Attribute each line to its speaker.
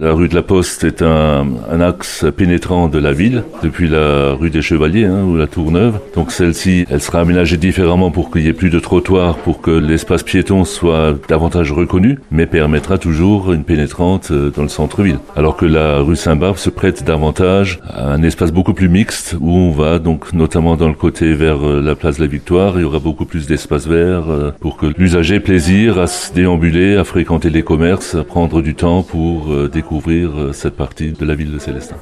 Speaker 1: La rue de la Poste est un, un, axe pénétrant de la ville, depuis la rue des Chevaliers hein, ou la Tour Neuve. Donc celle-ci, elle sera aménagée différemment pour qu'il y ait plus de trottoirs, pour que l'espace piéton soit davantage reconnu, mais permettra toujours une pénétrante euh, dans le centre-ville. Alors que la rue Saint-Barbe se prête davantage à un espace beaucoup plus mixte, où on va donc notamment dans le côté vers euh, la place de la Victoire, il y aura beaucoup plus d'espace vert euh, pour que l'usager plaisir à se déambuler, à fréquenter les commerces, à prendre du temps pour découvrir découvrir cette partie de la ville de Célestin.